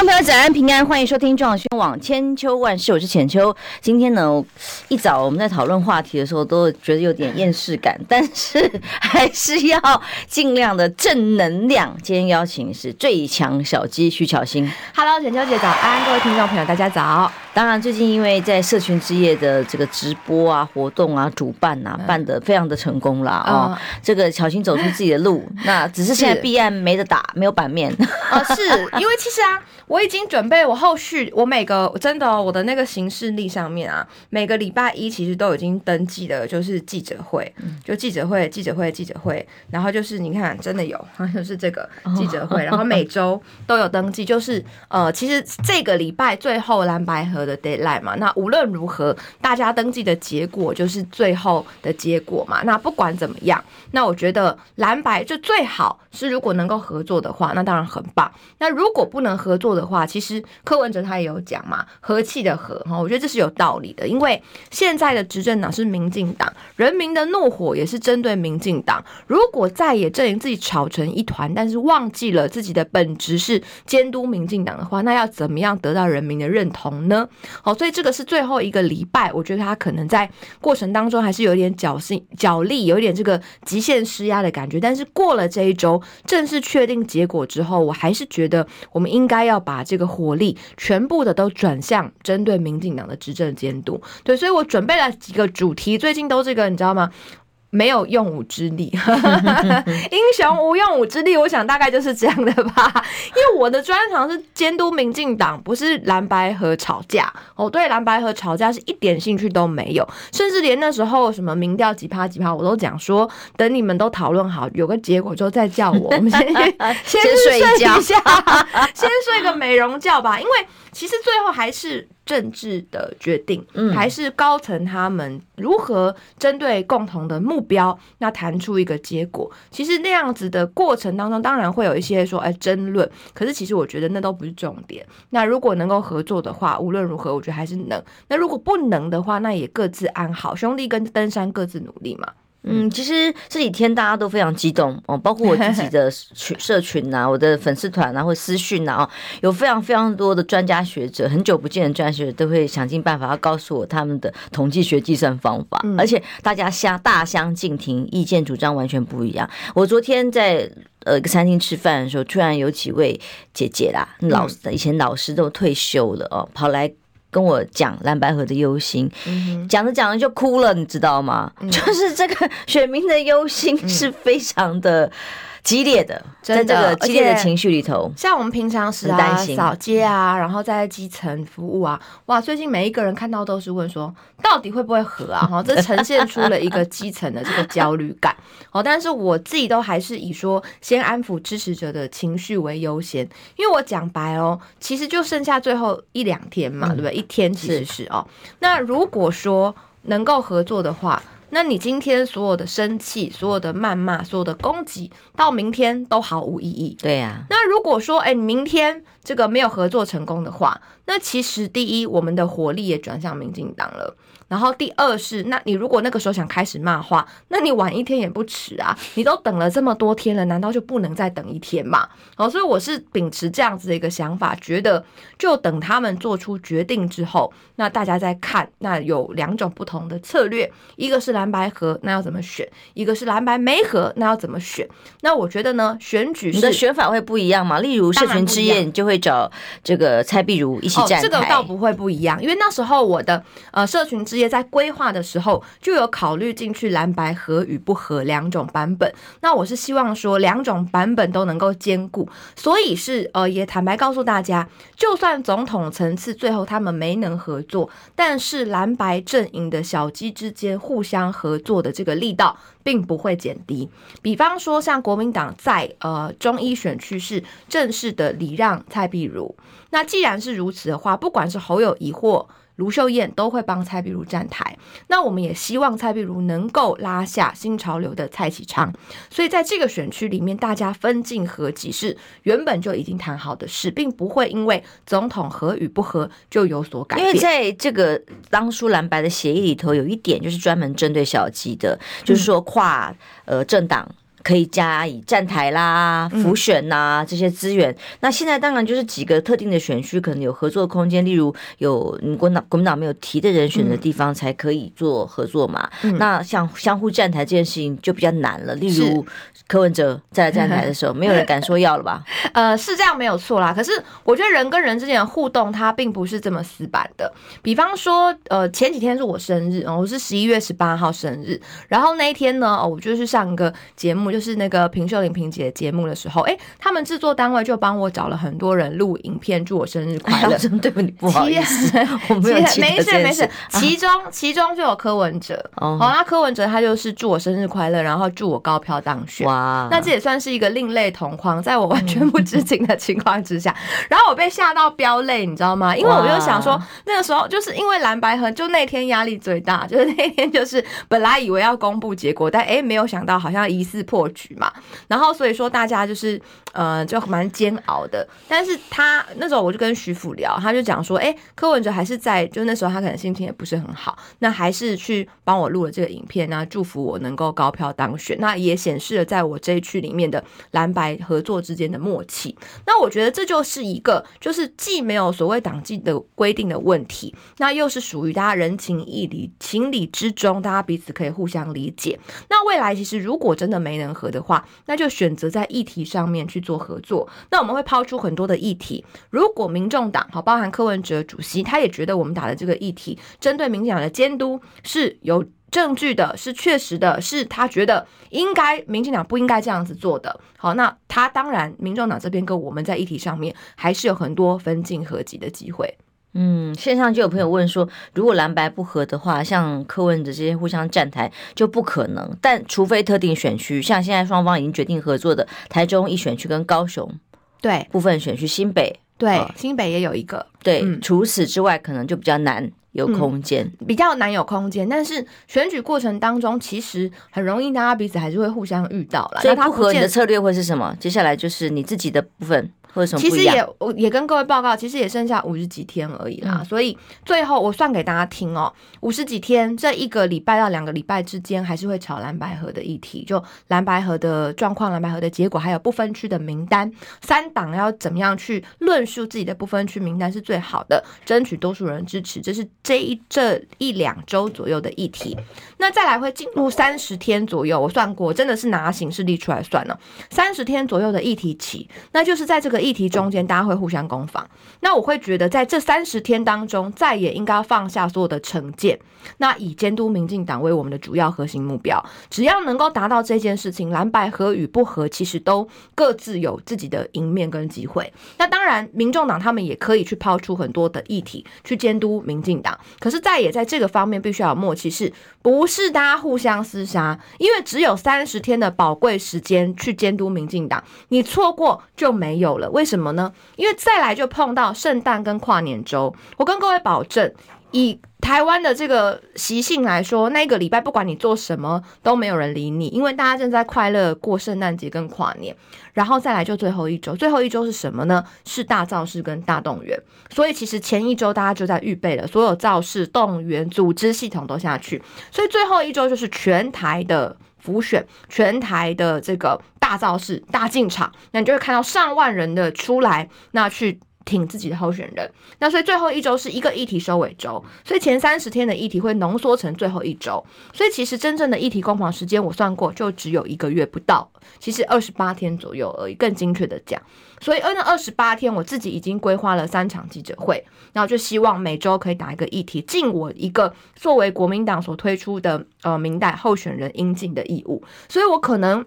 众朋友，早安平安，欢迎收听中广新网千秋万事，我是浅秋。今天呢，一早我们在讨论话题的时候，都觉得有点厌世感，但是还是要尽量的正能量。今天邀请是最强小鸡徐巧芯。Hello，浅秋姐早安，各位听众朋友大家早。当然，最近因为在社群之夜的这个直播啊、活动啊、主办啊，办得非常的成功啦。哦。这个小心走出自己的路，那只是现在 B 案没得打，没有版面。啊，是因为其实啊。我已经准备，我后续我每个真的、哦、我的那个行事历上面啊，每个礼拜一其实都已经登记的，就是记者会，就记者会，记者会，记者会，然后就是你看，真的有，就是这个记者会，然后每周都有登记，就是呃，其实这个礼拜最后蓝白合的 deadline 嘛，那无论如何，大家登记的结果就是最后的结果嘛，那不管怎么样，那我觉得蓝白就最好是如果能够合作的话，那当然很棒，那如果不能合作的。话，其实柯文哲他也有讲嘛，和气的和哈，我觉得这是有道理的，因为现在的执政党是民进党，人民的怒火也是针对民进党。如果再也阵营自己吵成一团，但是忘记了自己的本职是监督民进党的话，那要怎么样得到人民的认同呢？好，所以这个是最后一个礼拜，我觉得他可能在过程当中还是有点侥幸、角力，有一点这个极限施压的感觉。但是过了这一周，正式确定结果之后，我还是觉得我们应该要。把这个火力全部的都转向针对民进党的执政监督，对，所以我准备了几个主题，最近都这个，你知道吗？没有用武之地，英雄无用武之地，我想大概就是这样的吧。因为我的专长是监督民进党，不是蓝白和吵架。我对蓝白和吵架是一点兴趣都没有，甚至连那时候什么民调几趴几趴，我都讲说，等你们都讨论好有个结果之后再叫我。我们先 先睡一觉，先睡个美容觉吧。因为其实最后还是。政治的决定，还是高层他们如何针对共同的目标，那谈出一个结果。其实那样子的过程当中，当然会有一些说，哎，争论。可是其实我觉得那都不是重点。那如果能够合作的话，无论如何，我觉得还是能。那如果不能的话，那也各自安好，兄弟跟登山各自努力嘛。嗯，其实这几天大家都非常激动哦，包括我自己的 群社群啊，我的粉丝团啊，或私讯呐啊，有非常非常多的专家学者，很久不见的专家学者都会想尽办法要告诉我他们的统计学计算方法，而且大家相大相径庭，意见主张完全不一样。我昨天在呃一个餐厅吃饭的时候，突然有几位姐姐啦，老以前老师都退休了哦，跑来。跟我讲蓝白河的忧心，讲着讲着就哭了，你知道吗？嗯、就是这个选民的忧心是非常的激烈的，在这个激烈的情绪里头，像我们平常时啊，扫街啊，然后在基层服务啊，哇，最近每一个人看到都是问说，到底会不会合啊？哈，这呈现出了一个基层的这个焦虑感。哦，但是我自己都还是以说先安抚支持者的情绪为优先，因为我讲白哦，其实就剩下最后一两天嘛，对不对？一天其实是哦，那如果说能够合作的话。那你今天所有的生气、所有的谩骂、所有的攻击，到明天都毫无意义。对呀。那如果说，哎，你明天这个没有合作成功的话，那其实第一，我们的火力也转向民进党了。然后第二是，那你如果那个时候想开始骂话，那你晚一天也不迟啊！你都等了这么多天了，难道就不能再等一天吗？哦，所以我是秉持这样子的一个想法，觉得就等他们做出决定之后，那大家再看。那有两种不同的策略，一个是蓝白合，那要怎么选？一个是蓝白没合，那要怎么选？那我觉得呢，选举你的选法会不一样嘛？例如社群之夜，你就会找这个蔡碧如一起站台。哦，这个倒不会不一样，因为那时候我的呃社群之也在规划的时候就有考虑进去蓝白合与不合两种版本。那我是希望说两种版本都能够兼顾，所以是呃也坦白告诉大家，就算总统层次最后他们没能合作，但是蓝白阵营的小鸡之间互相合作的这个力道并不会减低。比方说像国民党在呃中医选区是正式的礼让蔡壁如，那既然是如此的话，不管是侯友宜或卢秀燕都会帮蔡壁如站台。那我们也希望蔡壁如能够拉下新潮流的蔡启昌。所以在这个选区里面，大家分进合击是原本就已经谈好的事，并不会因为总统合与不合就有所改变。因为在这个当初蓝白的协议里头，有一点就是专门针对小鸡的，就是说跨呃政党。可以加以站台啦、浮选呐、啊、这些资源。嗯、那现在当然就是几个特定的选区可能有合作空间，例如有国民党国民党没有提的人选的地方才可以做合作嘛。嗯、那像相互站台这件事情就比较难了。例如柯文哲再来站台的时候，没有人敢说要了吧？呃，是这样没有错啦。可是我觉得人跟人之间的互动，它并不是这么死板的。比方说，呃，前几天是我生日，我是十一月十八号生日，然后那一天呢，哦我就是上一个节目。就是那个平秀玲平姐节目的时候，哎、欸，他们制作单位就帮我找了很多人录影片，祝我生日快乐。真对不起，不好意思，我没有没事没事。其中其中就有柯文哲，哦，那柯文哲他就是祝我生日快乐，然后祝我高票当选。哇，那这也算是一个另类同框，在我完全不知情的情况之下，然后我被吓到飙泪，你知道吗？因为我就想说，那个时候就是因为蓝白合，就那天压力最大，就是那天就是本来以为要公布结果，但哎、欸，没有想到好像疑似破。破局嘛，然后所以说大家就是呃就蛮煎熬的。但是他那时候我就跟徐府聊，他就讲说，哎，柯文哲还是在，就那时候他可能心情也不是很好，那还是去帮我录了这个影片，那祝福我能够高票当选，那也显示了在我这一区里面的蓝白合作之间的默契。那我觉得这就是一个，就是既没有所谓党纪的规定的问题，那又是属于大家人情义理、情理之中，大家彼此可以互相理解。那未来其实如果真的没能。合的话，那就选择在议题上面去做合作。那我们会抛出很多的议题。如果民众党好，包含柯文哲主席，他也觉得我们打的这个议题，针对民进党的监督是有证据的，是确实的，是他觉得应该民进党不应该这样子做的。好，那他当然，民众党这边跟我们在议题上面还是有很多分进合击的机会。嗯，线上就有朋友问说，如果蓝白不合的话，像柯文哲这些互相站台就不可能。但除非特定选区，像现在双方已经决定合作的台中一选区跟高雄，对部分选区新北，对、呃、新北也有一个。对，嗯、除此之外，可能就比较难有空间、嗯，比较难有空间。但是选举过程当中，其实很容易大家彼此还是会互相遇到了。所以不合你的策略会是什么？接下来就是你自己的部分。其实也我也跟各位报告，其实也剩下五十几天而已啦。嗯、所以最后我算给大家听哦，五十几天这一个礼拜到两个礼拜之间，还是会炒蓝白合的议题，就蓝白合的状况、蓝白合的结果，还有不分区的名单，三党要怎么样去论述自己的不分区名单是最好的，争取多数人支持，这是这一这一两周左右的议题。那再来会进入三十天左右，我算过，真的是拿形式历出来算了，三十天左右的议题期，那就是在这个。议题中间，大家会互相攻防。那我会觉得，在这三十天当中，再也应该放下所有的成见，那以监督民进党为我们的主要核心目标。只要能够达到这件事情，蓝白合与不合，其实都各自有自己的赢面跟机会。那当然，民众党他们也可以去抛出很多的议题去监督民进党。可是，再也在这个方面必须要有默契，是不是大家互相厮杀？因为只有三十天的宝贵时间去监督民进党，你错过就没有了。为什么呢？因为再来就碰到圣诞跟跨年周。我跟各位保证，以台湾的这个习性来说，那个礼拜不管你做什么，都没有人理你，因为大家正在快乐过圣诞节跟跨年。然后再来就最后一周，最后一周是什么呢？是大造势跟大动员。所以其实前一周大家就在预备了，所有造势、动员、组织系统都下去。所以最后一周就是全台的。浮选全台的这个大造势、大进场，那你就会看到上万人的出来，那去挺自己的候选人。那所以最后一周是一个议题收尾周，所以前三十天的议题会浓缩成最后一周。所以其实真正的议题攻防时间，我算过就只有一个月不到，其实二十八天左右而已。更精确的讲。所以，那二十八天，我自己已经规划了三场记者会，然后就希望每周可以打一个议题，尽我一个作为国民党所推出的呃民代候选人应尽的义务。所以我可能。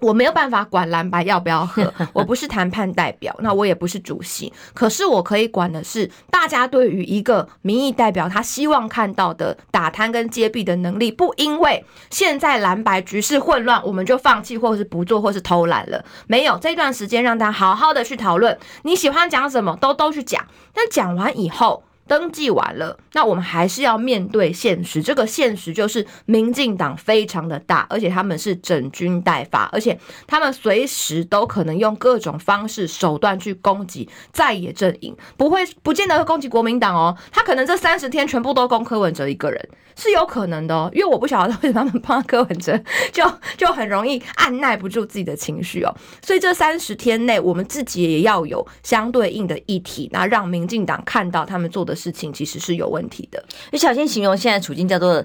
我没有办法管蓝白要不要喝，我不是谈判代表，那我也不是主席，可是我可以管的是大家对于一个民意代表他希望看到的打贪跟揭弊的能力，不因为现在蓝白局势混乱，我们就放弃或是不做或是偷懒了。没有，这段时间让大家好好的去讨论，你喜欢讲什么都都去讲，但讲完以后。登记完了，那我们还是要面对现实。这个现实就是民进党非常的大，而且他们是整军待发，而且他们随时都可能用各种方式手段去攻击在野阵营，不会不见得会攻击国民党哦。他可能这三十天全部都攻柯文哲一个人，是有可能的哦。因为我不晓得为什么他们帮柯文哲就 就很容易按捺不住自己的情绪哦。所以这三十天内，我们自己也要有相对应的议题，那让民进党看到他们做的。事情其实是有问题的。你小心形容现在处境叫做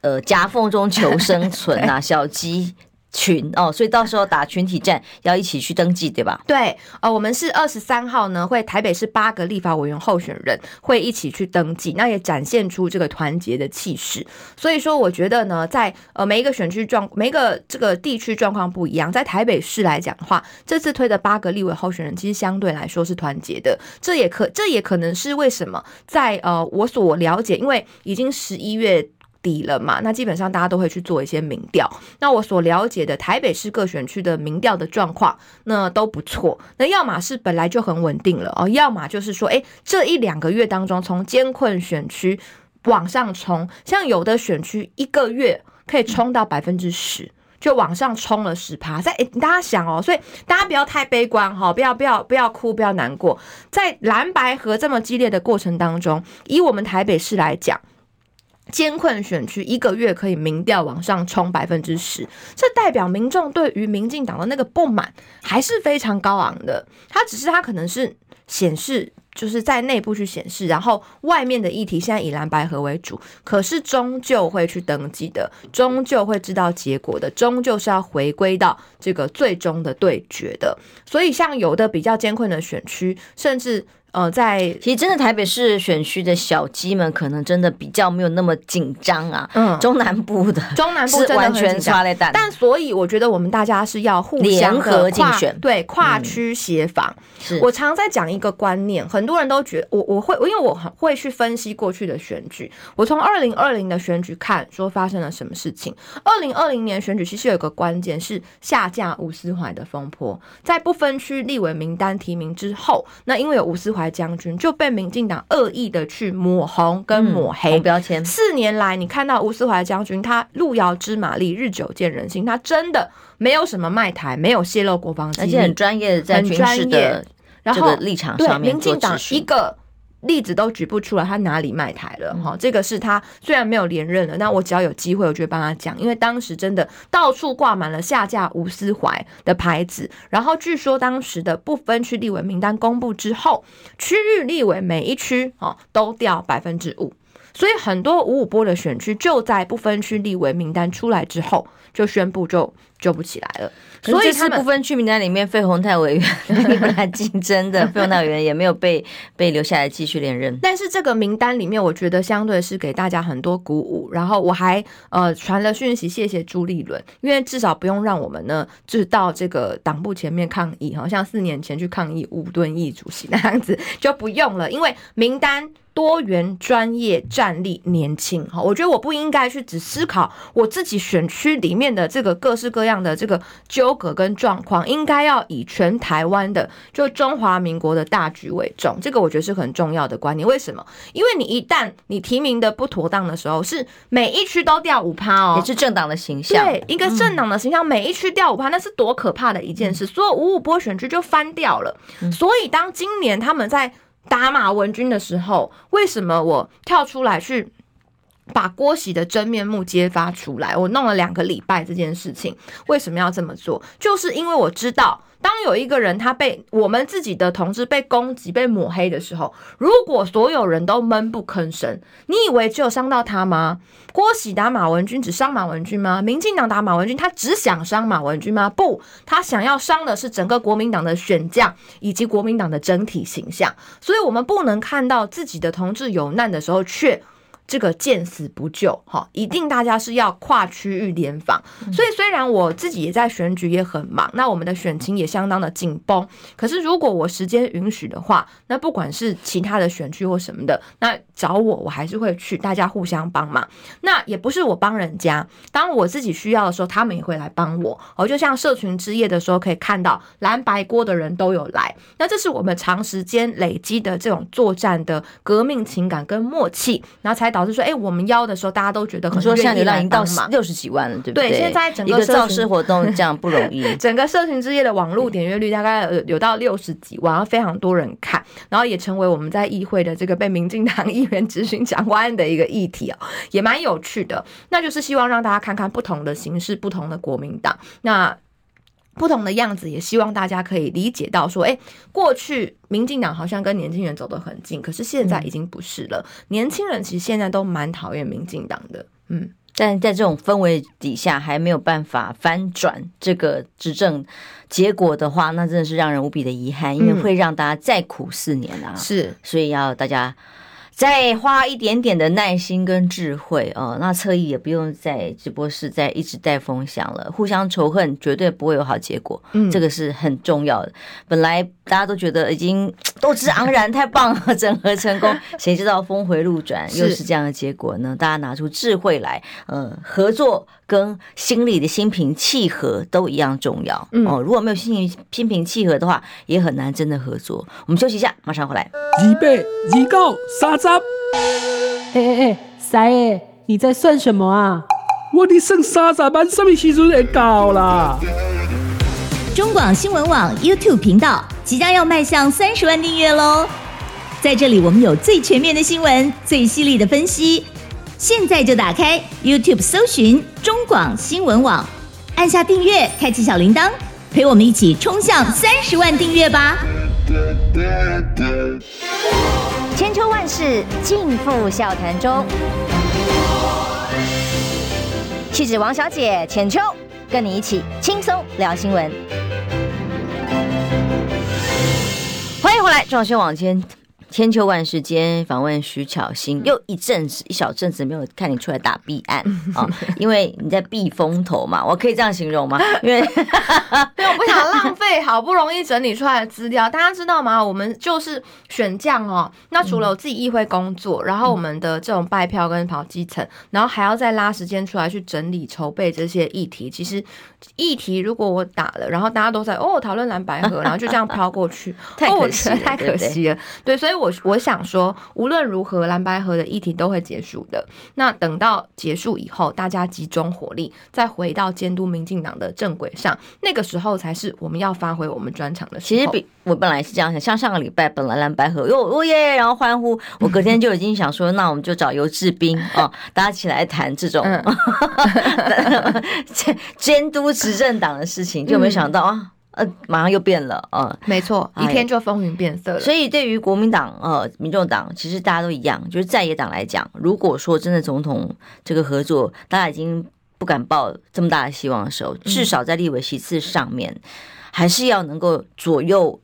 呃夹缝中求生存呐、啊，小鸡群哦，所以到时候打群体战要一起去登记，对吧？对，呃，我们是二十三号呢，会台北市八个立法委员候选人会一起去登记，那也展现出这个团结的气势。所以说，我觉得呢，在呃每一个选区状，每一个这个地区状况不一样，在台北市来讲的话，这次推的八个立委候选人其实相对来说是团结的，这也可这也可能是为什么在呃我所了解，因为已经十一月。底了嘛？那基本上大家都会去做一些民调。那我所了解的台北市各选区的民调的状况，那都不错。那要么是本来就很稳定了哦，要么就是说，诶，这一两个月当中，从艰困选区往上冲，像有的选区一个月可以冲到百分之十，就往上冲了十趴。在，大家想哦，所以大家不要太悲观哈，不要不要不要哭，不要难过。在蓝白合这么激烈的过程当中，以我们台北市来讲。艰困选区一个月可以民调往上冲百分之十，这代表民众对于民进党的那个不满还是非常高昂的。他只是他可能是显示就是在内部去显示，然后外面的议题现在以蓝白合为主，可是终究会去登记的，终究会知道结果的，终究是要回归到这个最终的对决的。所以像有的比较艰困的选区，甚至。呃，在其实真的台北市选区的小鸡们，可能真的比较没有那么紧张啊。嗯，中南部的中南部真的完全抓雷弹。但所以我觉得我们大家是要互相联合竞选，对，跨区协防。是我常在讲一个观念，很多人都觉得我我会，因为我很会去分析过去的选举。我从二零二零的选举看，说发生了什么事情。二零二零年选举其实有一个关键是下架吴思怀的风波，在不分区立委名单提名之后，那因为有吴思怀。将军就被民进党恶意的去抹红跟抹黑标签。四年来，你看到吴思怀将军他路遥知马力，日久见人心，他真的没有什么卖台，没有泄露国防机密，而且很专业的在军事的这个立场上面民进党。一个。例子都举不出来，他哪里卖台了？哈，这个是他虽然没有连任了，那我只要有机会，我就会帮他讲，因为当时真的到处挂满了下架吴思怀的牌子。然后据说当时的不分区立委名单公布之后，区域立委每一区哦都掉百分之五，所以很多五五波的选区就在不分区立委名单出来之后就宣布就救不起来了。所以是不分区名单里面，费鸿泰委员 来竞争的，费鸿泰委员也没有被被留下来继续连任。但是这个名单里面，我觉得相对是给大家很多鼓舞。然后我还呃传了讯息，谢谢朱立伦，因为至少不用让我们呢，就是到这个党部前面抗议，好像四年前去抗议吴敦义主席那样子就不用了，因为名单。多元、专业、战力、年轻，哈，我觉得我不应该去只思考我自己选区里面的这个各式各样的这个纠葛跟状况，应该要以全台湾的就中华民国的大局为重。这个我觉得是很重要的观念。为什么？因为你一旦你提名的不妥当的时候，是每一区都掉五趴哦，也是政党的形象。对，一个政党的形象，每一区掉五趴，那是多可怕的一件事。所有五五波选区就翻掉了。所以当今年他们在。打马文君的时候，为什么我跳出来去把郭玺的真面目揭发出来？我弄了两个礼拜这件事情，为什么要这么做？就是因为我知道。当有一个人他被我们自己的同志被攻击、被抹黑的时候，如果所有人都闷不吭声，你以为只有伤到他吗？郭玺打马文君只伤马文君吗？民进党打马文君，他只想伤马文君吗？不，他想要伤的是整个国民党的选将以及国民党的整体形象。所以，我们不能看到自己的同志有难的时候却。这个见死不救，哈，一定大家是要跨区域联防。所以虽然我自己也在选举也很忙，那我们的选情也相当的紧绷。可是如果我时间允许的话，那不管是其他的选区或什么的，那找我我还是会去，大家互相帮忙。那也不是我帮人家，当我自己需要的时候，他们也会来帮我。哦，就像社群之夜的时候，可以看到蓝白锅的人都有来。那这是我们长时间累积的这种作战的革命情感跟默契，然后才导致说，哎，我们邀的时候，大家都觉得很说现在流量已经到六十几万了，对不对？对，现在整个造势活动这样不容易。整个社群之夜的网络点阅率大概有到六十几万，然后非常多人看，然后也成为我们在议会的这个被民进党议员质询蒋万安的一个议题哦，也蛮有趣的。那就是希望让大家看看不同的形式、不同的国民党。那。不同的样子，也希望大家可以理解到说，哎，过去民进党好像跟年轻人走得很近，可是现在已经不是了。嗯、年轻人其实现在都蛮讨厌民进党的，嗯，但在这种氛围底下，还没有办法翻转这个执政结果的话，那真的是让人无比的遗憾，因为会让大家再苦四年啊。是、嗯，所以要大家。再花一点点的耐心跟智慧哦，那侧翼也不用在直播室再一直带风向了，互相仇恨绝对不会有好结果，嗯，这个是很重要的。本来大家都觉得已经 斗志昂然，太棒了，整合成功，谁知道峰回路转，又是这样的结果呢？大家拿出智慧来，嗯，合作。跟心里的心平气和都一样重要哦。如果没有心平心平气和的话，也很难真的合作。我们休息一下，马上回来。预备，预告三十。哎哎哎，三爷，你在算什么啊？我的剩三十万，什么时阵会到啦？中广新闻网 YouTube 频道即将要迈向三十万订阅喽！在这里，我们有最全面的新闻，最犀利的分析。现在就打开 YouTube 搜寻中广新闻网，按下订阅，开启小铃铛，陪我们一起冲向三十万订阅吧！千秋万世尽付笑谈中，气质王小姐浅秋，跟你一起轻松聊新闻。欢迎回来，中广新闻网间。千秋万世间访问徐巧芯，又一阵子一小阵子没有看你出来打弊案啊，因为你在避风头嘛，我可以这样形容吗？因为因为我不想浪费好不容易整理出来的资料，大家知道吗？我们就是选将哦，那除了我自己议会工作，然后我们的这种拜票跟跑基层，然后还要再拉时间出来去整理筹备这些议题。其实议题如果我打了，然后大家都在哦讨论蓝白合，然后就这样 飘过去，太可惜了，太可惜了。对，所以。我我想说，无论如何，蓝白河的议题都会结束的。那等到结束以后，大家集中火力，再回到监督民进党的正轨上，那个时候才是我们要发挥我们专长的时候。其实比我本来是这样想，像上个礼拜本来蓝白河哟哦耶，然后欢呼，我隔天就已经想说，那我们就找游志斌哦，大家起来谈这种监 监督执政党的事情，就没想到啊。呃，马上又变了，呃，没错，一天就风云变色了。所以对于国民党、呃，民众党，其实大家都一样，就是在野党来讲，如果说真的总统这个合作，大家已经不敢抱这么大的希望的时候，至少在立委席次上面，还是要能够左右。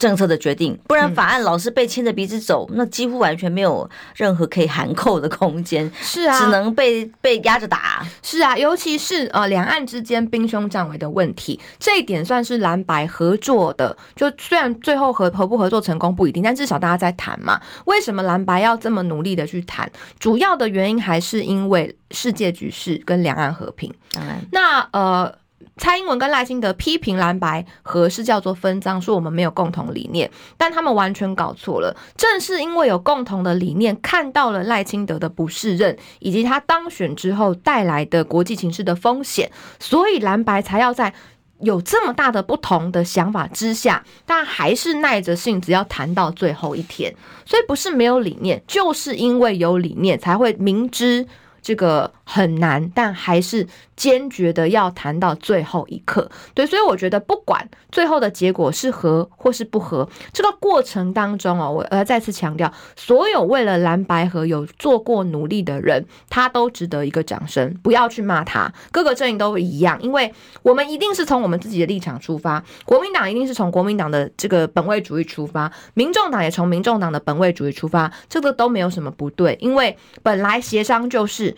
政策的决定，不然法案老是被牵着鼻子走，嗯，那几乎完全没有任何可以含扣的空间。是啊，只能被被压着打。是啊，尤其是呃两岸之间兵凶战危的问题，这一点算是蓝白合作的。就虽然最后合合不合作成功不一定，但至少大家在谈嘛。为什么蓝白要这么努力的去谈？主要的原因还是因为世界局势跟两岸和平。当然，那呃。蔡英文跟赖清德批评蓝白合是叫做分赃，说我们没有共同理念，但他们完全搞错了。正是因为有共同的理念，看到了赖清德的不适任，以及他当选之后带来的国际情势的风险，所以蓝白才要在有这么大的不同的想法之下，但还是耐着性子要谈到最后一天。所以不是没有理念，就是因为有理念，才会明知。这个很难，但还是坚决的要谈到最后一刻。对，所以我觉得不管最后的结果是合或是不合，这个过程当中哦，我要再次强调，所有为了蓝白合有做过努力的人，他都值得一个掌声。不要去骂他，各个阵营都一样，因为我们一定是从我们自己的立场出发，国民党一定是从国民党的这个本位主义出发，民众党也从民众党的本位主义出发，这个都没有什么不对，因为本来协商就是。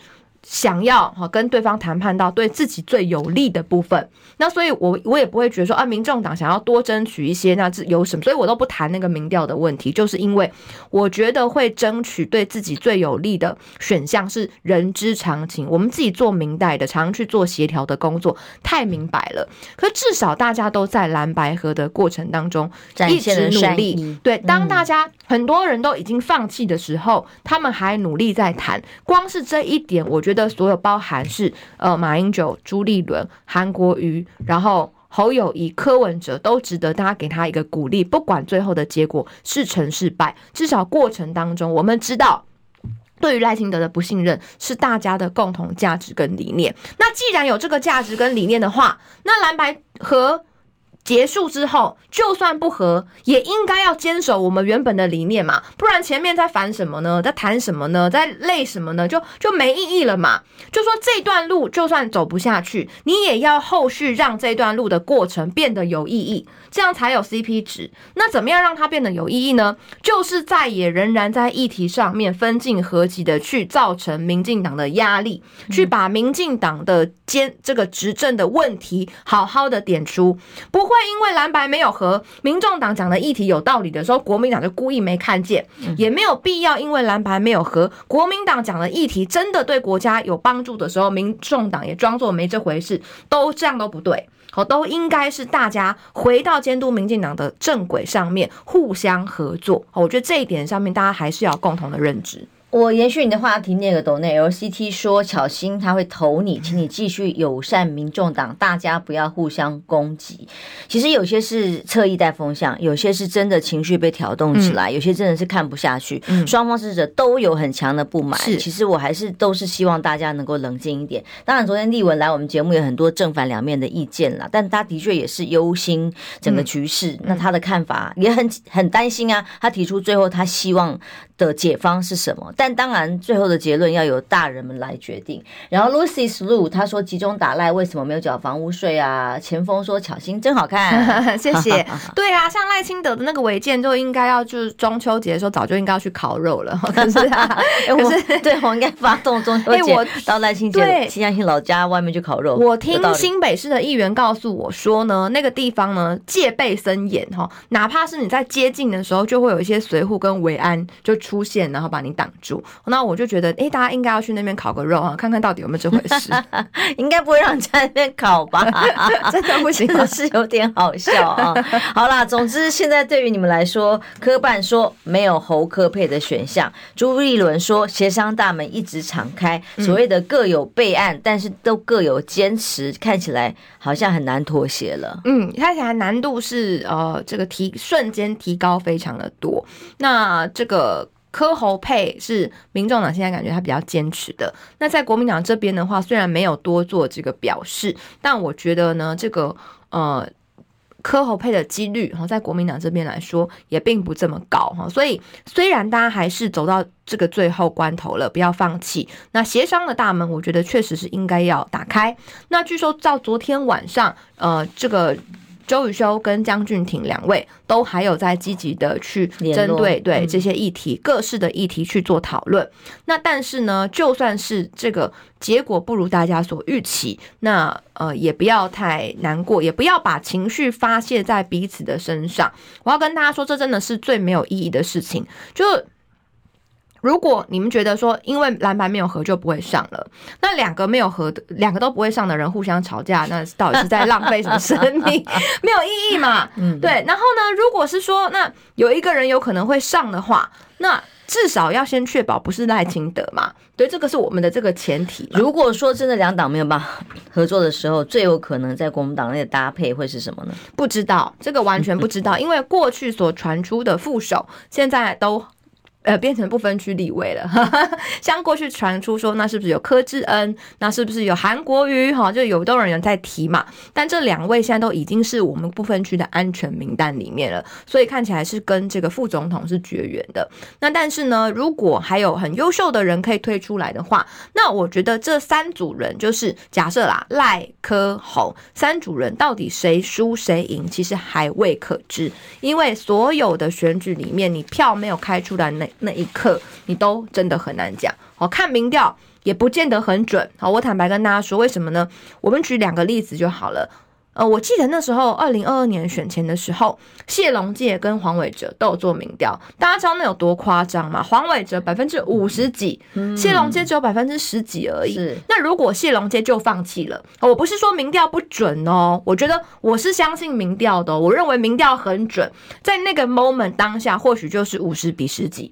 想要哈跟对方谈判到对自己最有利的部分，那所以我我也不会觉得说啊，民众党想要多争取一些，那这有什么？所以我都不谈那个民调的问题，就是因为我觉得会争取对自己最有利的选项是人之常情。我们自己做明代的，常常去做协调的工作，太明白了。可至少大家都在蓝白河的过程当中一直努力。对，当大家很多人都已经放弃的时候，他们还努力在谈。光是这一点，我觉得。的所有包含是呃马英九、朱立伦、韩国瑜，然后侯友谊、柯文哲都值得大家给他一个鼓励。不管最后的结果是成是败，至少过程当中我们知道，对于赖清德的不信任是大家的共同价值跟理念。那既然有这个价值跟理念的话，那蓝白和。结束之后，就算不和，也应该要坚守我们原本的理念嘛，不然前面在烦什么呢？在谈什么呢？在累什么呢？就就没意义了嘛。就说这段路就算走不下去，你也要后续让这段路的过程变得有意义，这样才有 CP 值。那怎么样让它变得有意义呢？就是在也仍然在议题上面分进合集的去造成民进党的压力，去把民进党的监这个执政的问题好好的点出，不会。会因为蓝白没有和，民众党讲的议题有道理的时候，国民党就故意没看见，也没有必要因为蓝白没有和，国民党讲的议题真的对国家有帮助的时候，民众党也装作没这回事，都这样都不对，好，都应该是大家回到监督民进党的正轨上面，互相合作。我觉得这一点上面，大家还是要共同的认知。我延续你的话题，那个斗内 LCT 说巧心他会投你，请你继续友善民众党，大家不要互相攻击。其实有些是侧翼带风向，有些是真的情绪被挑动起来，嗯、有些真的是看不下去。嗯、双方支持者都有很强的不满。其实我还是都是希望大家能够冷静一点。当然，昨天立文来我们节目有很多正反两面的意见啦，但他的确也是忧心整个局势。嗯、那他的看法也很很担心啊。他提出最后他希望的解方是什么？但当然，最后的结论要由大人们来决定。然后 Lucy Lu 他说集中打赖，为什么没有缴房屋税啊？前锋说巧心真好看，谢谢。对啊，像赖清德的那个违建就应该要就是中秋节的时候早就应该要去烤肉了。可是啊，可是对我应该发动中秋节，我到赖清德新乡亲老家外面去烤肉。我听新北市的议员告诉我说呢，那个地方呢戒备森严哈，哪怕是你在接近的时候，就会有一些随护跟维安就出现，然后把你挡住。那我就觉得，哎、欸，大家应该要去那边烤个肉啊，看看到底有没有这回事。应该不会让你在那边烤吧？真的不行，是有点好笑啊。好啦，总之现在对于你们来说，科办说没有侯科配的选项，朱立伦说协商大门一直敞开，所谓的各有备案，但是都各有坚持，看起来好像很难妥协了。嗯，看起来难度是呃，这个提瞬间提高非常的多。那这个。柯侯配是民众党现在感觉他比较坚持的。那在国民党这边的话，虽然没有多做这个表示，但我觉得呢，这个呃柯侯配的几率哈，在国民党这边来说也并不这么高哈。所以虽然大家还是走到这个最后关头了，不要放弃。那协商的大门，我觉得确实是应该要打开。那据说到昨天晚上，呃，这个。周宇修跟江俊廷两位都还有在积极的去针对对这些议题、各式的议题去做讨论。那但是呢，就算是这个结果不如大家所预期，那呃也不要太难过，也不要把情绪发泄在彼此的身上。我要跟大家说，这真的是最没有意义的事情。就如果你们觉得说，因为蓝白没有合就不会上了，那两个没有合的，两个都不会上的人互相吵架，那到底是在浪费什么生命？没有意义嘛？嗯，对。然后呢，如果是说，那有一个人有可能会上的话，那至少要先确保不是赖清德嘛？对，这个是我们的这个前提。如果说真的两党没有办法合作的时候，最有可能在国民党内的搭配会是什么呢？不知道，这个完全不知道，因为过去所传出的副手现在都。呃，变成不分区立委了，像过去传出说，那是不是有柯志恩？那是不是有韩国瑜？哈，就有都有人在提嘛。但这两位现在都已经是我们不分区的安全名单里面了，所以看起来是跟这个副总统是绝缘的。那但是呢，如果还有很优秀的人可以推出来的话，那我觉得这三组人就是假设啦，赖柯侯三组人到底谁输谁赢，其实还未可知，因为所有的选举里面，你票没有开出来那。那一刻，你都真的很难讲。好，看民调也不见得很准。好，我坦白跟大家说，为什么呢？我们举两个例子就好了。呃，我记得那时候二零二二年选前的时候，谢龙介跟黄伟哲都有做民调。大家知道那有多夸张吗？黄伟哲百分之五十几，谢龙介只有百分之十几而已。是。那如果谢龙介就放弃了，我不是说民调不准哦，我觉得我是相信民调的，我认为民调很准，在那个 moment 当下，或许就是五十比十几。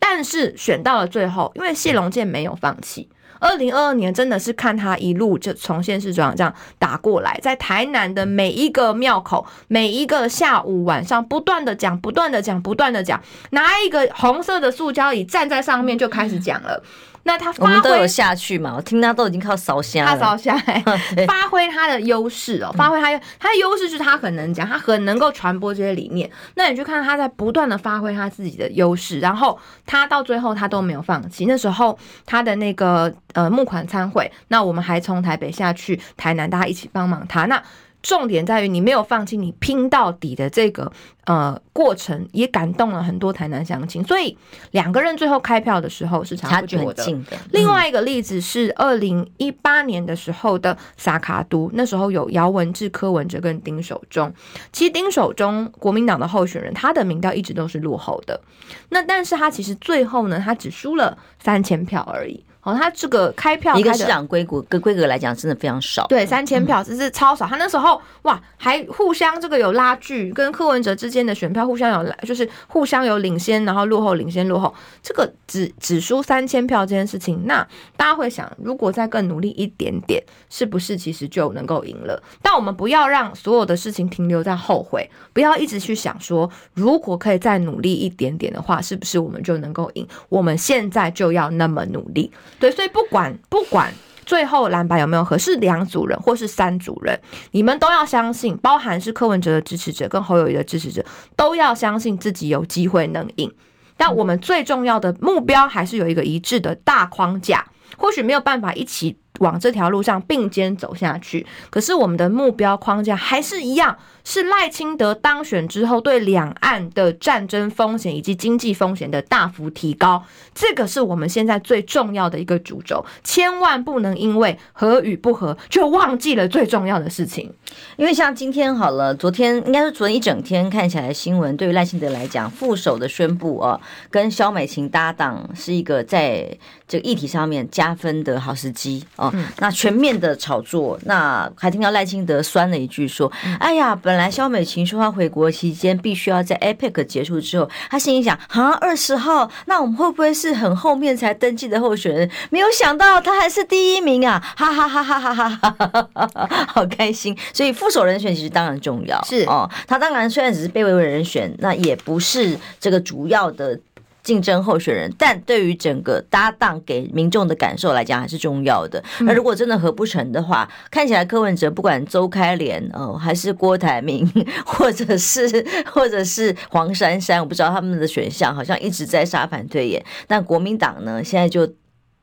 但是选到了最后，因为谢龙健没有放弃。二零二二年真的是看他一路就从县市长这样打过来，在台南的每一个庙口，每一个下午晚上，不断的讲，不断的讲，不断的讲，拿一个红色的塑胶椅站在上面就开始讲了。那他发挥，我们都有下去嘛？我听他都已经靠烧香了，他烧香，发挥他的优势哦，发挥他他的优势是他很能讲，他很能够传播这些理念。那你去看他在不断的发挥他自己的优势，然后他到最后他都没有放弃。那时候他的那个呃募款参会，那我们还从台北下去台南，大家一起帮忙他。那重点在于你没有放弃，你拼到底的这个呃过程也感动了很多台南乡亲，所以两个人最后开票的时候是差不多的。的另外一个例子是二零一八年的时候的萨卡都，那时候有姚文智、柯文哲跟丁守中。其实丁守中国民党的候选人，他的民调一直都是落后的。那但是他其实最后呢，他只输了三千票而已。哦，他这个开票开一个市长规格跟规格来讲，真的非常少。对，三千票，这是超少。他那时候哇，还互相这个有拉锯，跟柯文哲之间的选票互相有，就是互相有领先，然后落后，领先落后。这个只只输三千票这件事情，那大家会想，如果再更努力一点点，是不是其实就能够赢了？但我们不要让所有的事情停留在后悔，不要一直去想说，如果可以再努力一点点的话，是不是我们就能够赢？我们现在就要那么努力。对，所以不管不管最后蓝白有没有合，是两组人或是三组人，你们都要相信，包含是柯文哲的支持者跟侯友谊的支持者，都要相信自己有机会能赢。但我们最重要的目标还是有一个一致的大框架，或许没有办法一起往这条路上并肩走下去，可是我们的目标框架还是一样。是赖清德当选之后，对两岸的战争风险以及经济风险的大幅提高，这个是我们现在最重要的一个主轴，千万不能因为合与不合就忘记了最重要的事情。因为像今天好了，昨天应该是昨天一整天看起来新闻，对于赖清德来讲，副手的宣布啊，跟萧美琴搭档是一个在这个议题上面加分的好时机哦。那全面的炒作，那还听到赖清德酸了一句说：“哎呀，本来。”来，萧美琴说她回国期间必须要在 APEC 结束之后，她心里想：啊，二十号，那我们会不会是很后面才登记的候选人？没有想到他还是第一名啊！哈哈哈哈哈哈哈哈，好开心。所以副手人选其实当然重要，是哦。他当然虽然只是被委委人选，那也不是这个主要的。竞争候选人，但对于整个搭档给民众的感受来讲还是重要的。那如果真的合不成的话，看起来柯文哲不管周开莲哦，还是郭台铭，或者是或者是黄珊珊，我不知道他们的选项好像一直在沙盘推演。但国民党呢，现在就。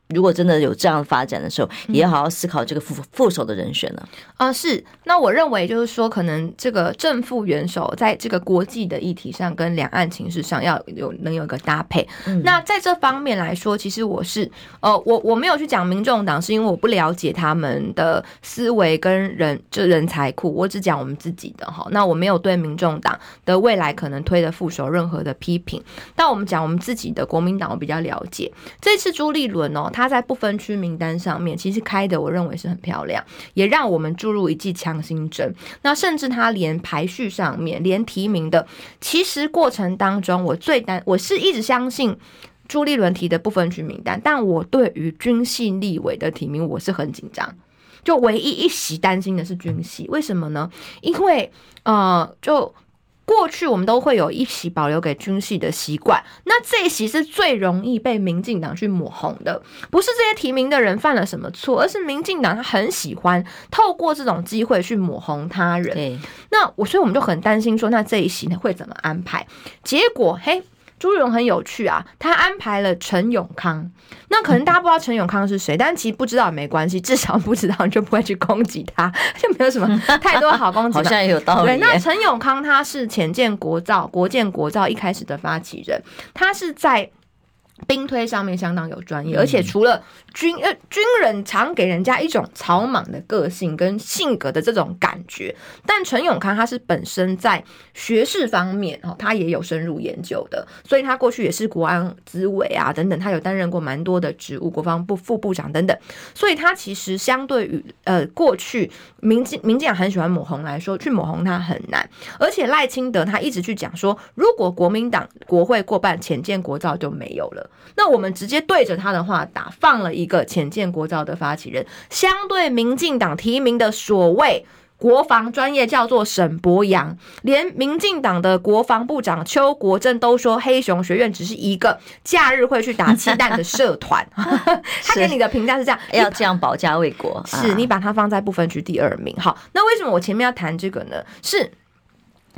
如果真的有这样发展的时候，也要好好思考这个副副手的人选了。啊、呃，是。那我认为就是说，可能这个正副元首在这个国际的议题上跟两岸情势上要有能有一个搭配。嗯、那在这方面来说，其实我是呃，我我没有去讲民众党，是因为我不了解他们的思维跟人就人才库，我只讲我们自己的哈。那我没有对民众党的未来可能推的副手任何的批评。但我们讲我们自己的国民党，我比较了解。这次朱立伦哦。他在不分区名单上面，其实开的我认为是很漂亮，也让我们注入一剂强心针。那甚至他连排序上面，连提名的，其实过程当中，我最担，我是一直相信朱立伦提的不分区名单，但我对于军系立委的提名，我是很紧张。就唯一一席担心的是军系，为什么呢？因为呃，就。过去我们都会有一席保留给军系的习惯，那这一席是最容易被民进党去抹红的，不是这些提名的人犯了什么错，而是民进党他很喜欢透过这种机会去抹红他人。那我所以我们就很担心说，那这一席会怎么安排？结果嘿。朱镕很有趣啊，他安排了陈永康。那可能大家不知道陈永康是谁，但其实不知道也没关系，至少不知道你就不会去攻击他，就没有什么太多好攻击。好像也有道理。对，那陈永康他是浅见国造、国建国造一开始的发起人，他是在。兵推上面相当有专业，而且除了军呃军人常给人家一种草莽的个性跟性格的这种感觉，但陈永康他是本身在学士方面哦，他也有深入研究的，所以他过去也是国安资委啊等等，他有担任过蛮多的职务，国防部副部长等等，所以他其实相对于呃过去民进民进党很喜欢抹红来说，去抹红他很难，而且赖清德他一直去讲说，如果国民党国会过半，浅建国造就没有了。那我们直接对着他的话打，放了一个潜舰国造的发起人，相对民进党提名的所谓国防专业叫做沈博洋，连民进党的国防部长邱国正都说黑熊学院只是一个假日会去打鸡蛋的社团。他给你的评价是这样，要这样保家卫国，是你把它放在不分区第二名。好，那为什么我前面要谈这个呢？是。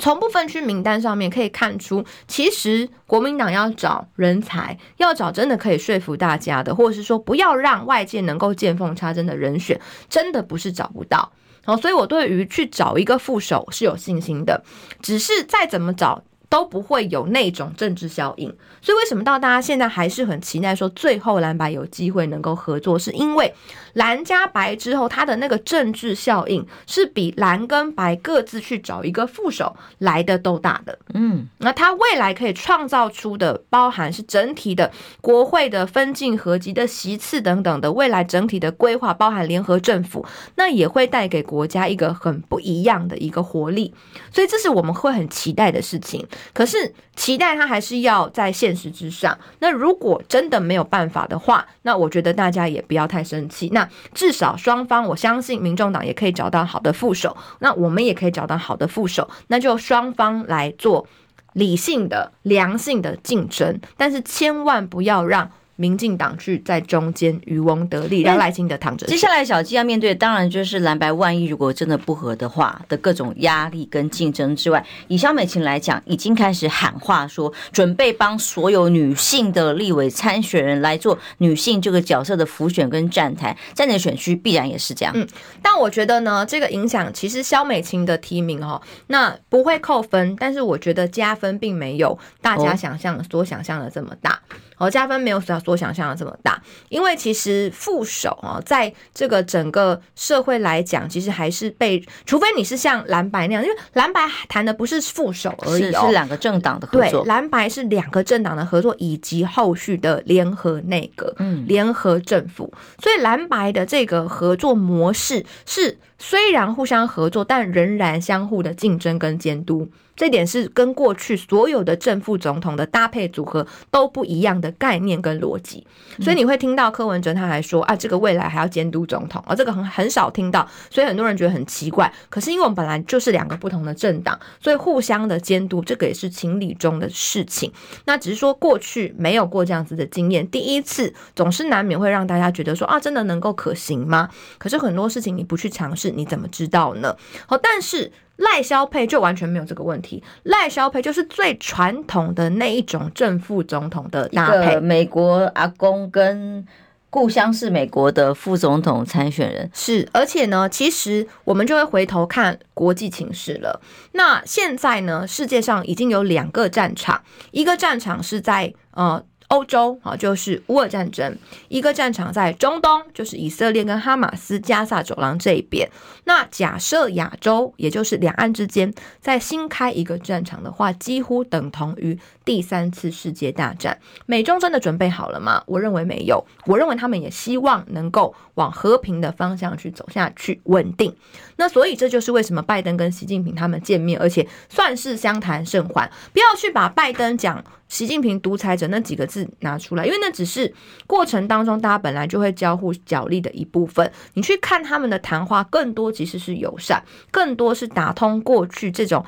从不分区名单上面可以看出，其实国民党要找人才，要找真的可以说服大家的，或者是说不要让外界能够见缝插针的人选，真的不是找不到。好，所以我对于去找一个副手是有信心的，只是再怎么找。都不会有那种政治效应，所以为什么到大家现在还是很期待说最后蓝白有机会能够合作，是因为蓝加白之后，它的那个政治效应是比蓝跟白各自去找一个副手来的都大的。嗯，那它未来可以创造出的，包含是整体的国会的分进合集的席次等等的未来整体的规划，包含联合政府，那也会带给国家一个很不一样的一个活力，所以这是我们会很期待的事情。可是期待它还是要在现实之上。那如果真的没有办法的话，那我觉得大家也不要太生气。那至少双方，我相信民众党也可以找到好的副手，那我们也可以找到好的副手，那就双方来做理性的、良性的竞争，但是千万不要让。民进党去在中间渔翁得利，让赖清德躺着。接下来小鸡要面对的当然就是蓝白万一如果真的不合的话的各种压力跟竞争之外，以萧美琴来讲，已经开始喊话说准备帮所有女性的立委参选人来做女性这个角色的浮选跟站台，在你的选区必然也是这样。嗯，但我觉得呢，这个影响其实萧美琴的提名哈，那不会扣分，但是我觉得加分并没有大家想象所想象的这么大。哦，加分没有所所想象的这么大，因为其实副手啊，在这个整个社会来讲，其实还是被，除非你是像蓝白那样，因为蓝白谈的不是副手而已，是两个政党的合作。对，蓝白是两个政党的合作，以及后续的联合内阁、嗯，联合政府，所以蓝白的这个合作模式是虽然互相合作，但仍然相互的竞争跟监督。这点是跟过去所有的正副总统的搭配组合都不一样的概念跟逻辑，所以你会听到柯文哲他还说啊，这个未来还要监督总统，而、啊、这个很很少听到，所以很多人觉得很奇怪。可是因为我们本来就是两个不同的政党，所以互相的监督，这个也是情理中的事情。那只是说过去没有过这样子的经验，第一次总是难免会让大家觉得说啊，真的能够可行吗？可是很多事情你不去尝试，你怎么知道呢？好，但是。赖肖配就完全没有这个问题，赖肖配就是最传统的那一种正副总统的搭配，美国阿公跟故乡是美国的副总统参选人是，而且呢，其实我们就会回头看国际情势了。那现在呢，世界上已经有两个战场，一个战场是在呃。欧洲啊，就是乌俄战争；一个战场在中东，就是以色列跟哈马斯加萨走廊这一边。那假设亚洲，也就是两岸之间，再新开一个战场的话，几乎等同于第三次世界大战。美中真的准备好了吗？我认为没有。我认为他们也希望能够往和平的方向去走下去，稳定。那所以这就是为什么拜登跟习近平他们见面，而且算是相谈甚欢。不要去把拜登讲。习近平独裁者那几个字拿出来，因为那只是过程当中大家本来就会交互角力的一部分。你去看他们的谈话，更多其实是友善，更多是打通过去这种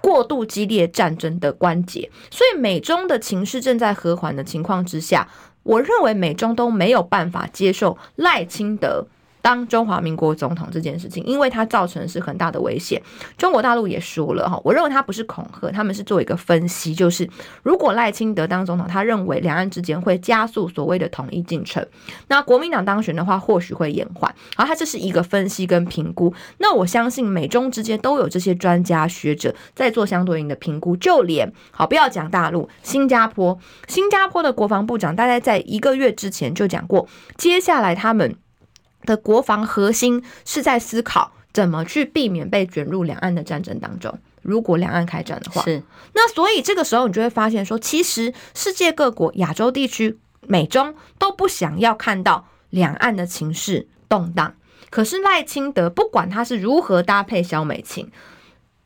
过度激烈战争的关节。所以美中的情势正在和缓的情况之下，我认为美中都没有办法接受赖清德。当中华民国总统这件事情，因为它造成是很大的危险。中国大陆也说了哈，我认为他不是恐吓，他们是做一个分析，就是如果赖清德当总统，他认为两岸之间会加速所谓的统一进程。那国民党当选的话，或许会延缓。好，他这是一个分析跟评估。那我相信美中之间都有这些专家学者在做相对应的评估。就连好，不要讲大陆，新加坡，新加坡的国防部长大概在一个月之前就讲过，接下来他们。的国防核心是在思考怎么去避免被卷入两岸的战争当中。如果两岸开战的话，是那所以这个时候你就会发现说，其实世界各国、亚洲地区、美中都不想要看到两岸的情势动荡。可是赖清德不管他是如何搭配萧美琴。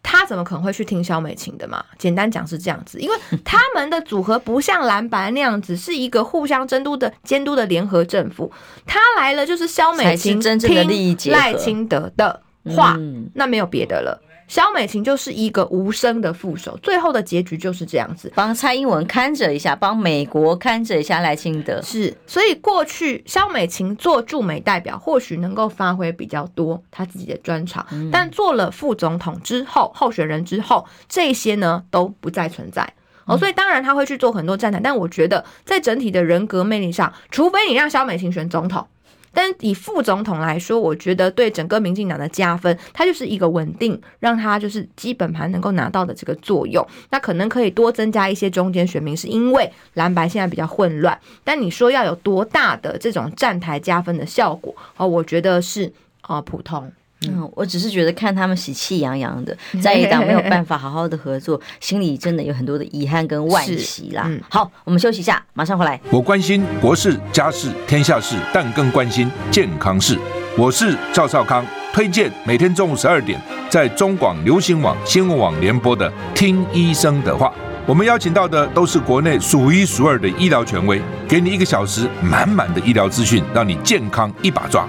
他怎么可能会去听萧美琴的嘛？简单讲是这样子，因为 他们的组合不像蓝白那样子是一个互相监督的监督的联合政府。他来了就是萧美琴真正的利益结，赖清德的话，嗯、那没有别的了。萧美琴就是一个无声的副手，最后的结局就是这样子，帮蔡英文看着一下，帮美国看着一下赖清德。是，所以过去萧美琴做驻美代表，或许能够发挥比较多他自己的专长，嗯、但做了副总统之后，候选人之后，这些呢都不再存在。哦，所以当然他会去做很多站台，但我觉得在整体的人格魅力上，除非你让萧美琴选总统。但以副总统来说，我觉得对整个民进党的加分，它就是一个稳定，让他就是基本盘能够拿到的这个作用。那可能可以多增加一些中间选民，是因为蓝白现在比较混乱。但你说要有多大的这种站台加分的效果，哦，我觉得是啊普通。嗯，我只是觉得看他们喜气洋洋的，在一档没有办法好好的合作，心里真的有很多的遗憾跟惋惜啦。嗯、好，我们休息一下，马上回来。我关心国事、家事、天下事，但更关心健康事。我是赵少康，推荐每天中午十二点在中广流行网、新闻网联播的《听医生的话》。我们邀请到的都是国内数一数二的医疗权威，给你一个小时满满的医疗资讯，让你健康一把抓。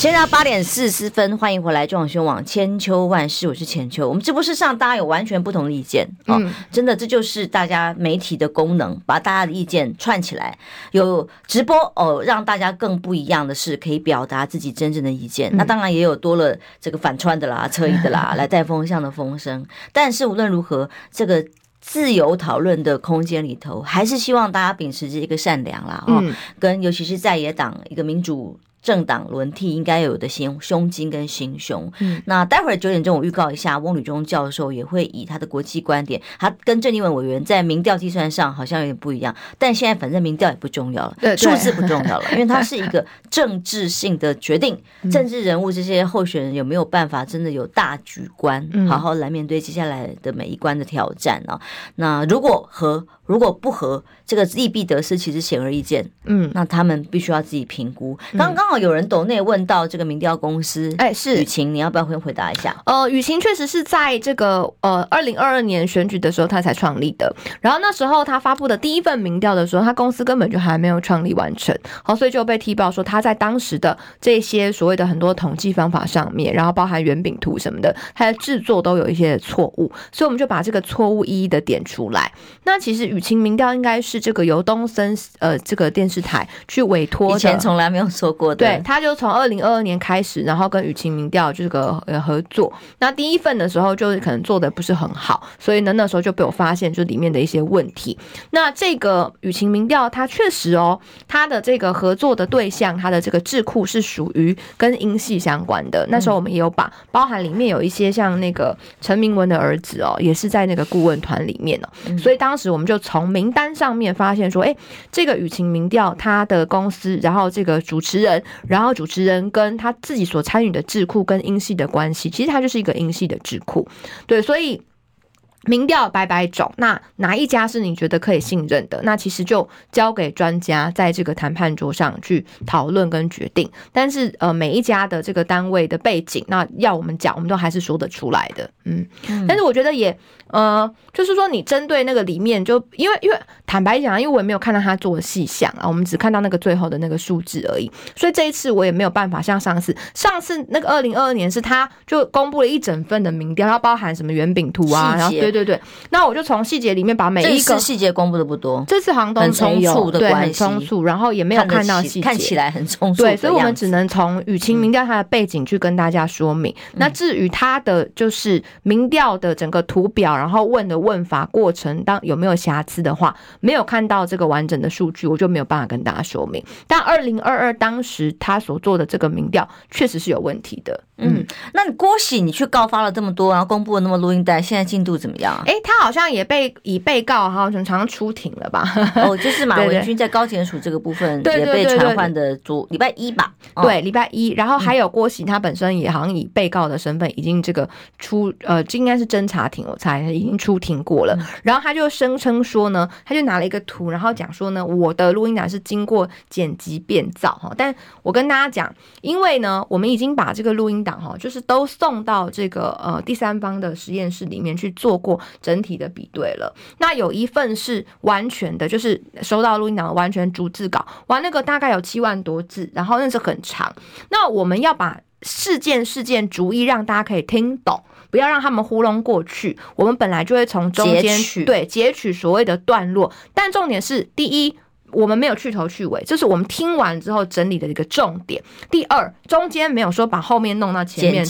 现在八点四十分，欢迎回来中广新闻网千秋万世，我是千秋。我们直播室上大家有完全不同的意见，嗯、哦，真的这就是大家媒体的功能，把大家的意见串起来，有直播哦，让大家更不一样的是可以表达自己真正的意见。嗯、那当然也有多了这个反串的啦、侧翼的啦，来带风向的风声。但是无论如何，这个自由讨论的空间里头，还是希望大家秉持着一个善良啦，哦，嗯、跟尤其是在野党一个民主。政党轮替应该有的心胸襟跟心胸。嗯，那待会儿九点钟我预告一下，翁履中教授也会以他的国际观点，他跟郑丽文委员在民调计算上好像有点不一样，但现在反正民调也不重要了，对，数字不重要了，因为它是一个政治性的决定，政治人物这些候选人有没有办法真的有大局观，好好来面对接下来的每一关的挑战啊？那如果和如果不合，这个利弊得失其实显而易见。嗯，那他们必须要自己评估。刚刚好有人抖内问到这个民调公司，哎，是雨晴，你要不要回回答一下？呃，雨晴确实是在这个呃二零二二年选举的时候他才创立的。然后那时候他发布的第一份民调的时候，他公司根本就还没有创立完成。好，所以就被踢爆说他在当时的这些所谓的很多统计方法上面，然后包含圆饼图什么的，他的制作都有一些错误。所以我们就把这个错误一一的点出来。那其实雨。请民调应该是这个由东森呃这个电视台去委托，以前从来没有说过的。对，他就从二零二二年开始，然后跟雨晴民调这个呃合作。那第一份的时候就是可能做的不是很好，所以呢那时候就被我发现就里面的一些问题。那这个雨晴民调，它确实哦，它的这个合作的对象，它的这个智库是属于跟英系相关的。那时候我们也有把包含里面有一些像那个陈明文的儿子哦，也是在那个顾问团里面哦。所以当时我们就从名单上面发现说，哎，这个雨晴民调他的公司，然后这个主持人，然后主持人跟他自己所参与的智库跟英系的关系，其实他就是一个英系的智库，对，所以民调百百种，那哪一家是你觉得可以信任的？那其实就交给专家在这个谈判桌上去讨论跟决定。但是呃，每一家的这个单位的背景，那要我们讲，我们都还是说得出来的。嗯，嗯但是我觉得也呃，就是说你针对那个里面，就因为因为坦白讲，因为我也没有看到他做的细项啊，我们只看到那个最后的那个数字而已。所以这一次我也没有办法像上次，上次那个二零二二年是他就公布了一整份的民调，它包含什么圆饼图啊，然后对。对对对，那我就从细节里面把每一个细节公布的不多，这次航东很匆促的关系，对，很匆促，然后也没有看到细节，看起来很匆促。对，所以我们只能从雨晴民调它的背景去跟大家说明。嗯、那至于它的就是民调的整个图表，然后问的问法过程当有没有瑕疵的话，没有看到这个完整的数据，我就没有办法跟大家说明。但二零二二当时他所做的这个民调确实是有问题的。嗯，那你郭喜你去告发了这么多，然后公布了那么录音带，现在进度怎么样？哎、欸，他好像也被以被告好像常常出庭了吧？哦，就是马 文君在高检署这个部分也被传唤的昨礼拜一吧？对，礼拜一。然后还有郭喜，他本身也好像以被告的身份已经这个出呃，这应该是侦查庭，我猜已经出庭过了。然后他就声称说呢，他就拿了一个图，然后讲说呢，我的录音档是经过剪辑变造哈。但我跟大家讲，因为呢，我们已经把这个录音档哈，就是都送到这个呃第三方的实验室里面去做过。整体的比对了，那有一份是完全的，就是收到录音档完全逐字稿，完，那个大概有七万多字，然后那是很长。那我们要把事件事件逐一让大家可以听懂，不要让他们糊弄过去。我们本来就会从中间对截取所谓的段落，但重点是第一。我们没有去头去尾，这是我们听完之后整理的一个重点。第二，中间没有说把后面弄到前面，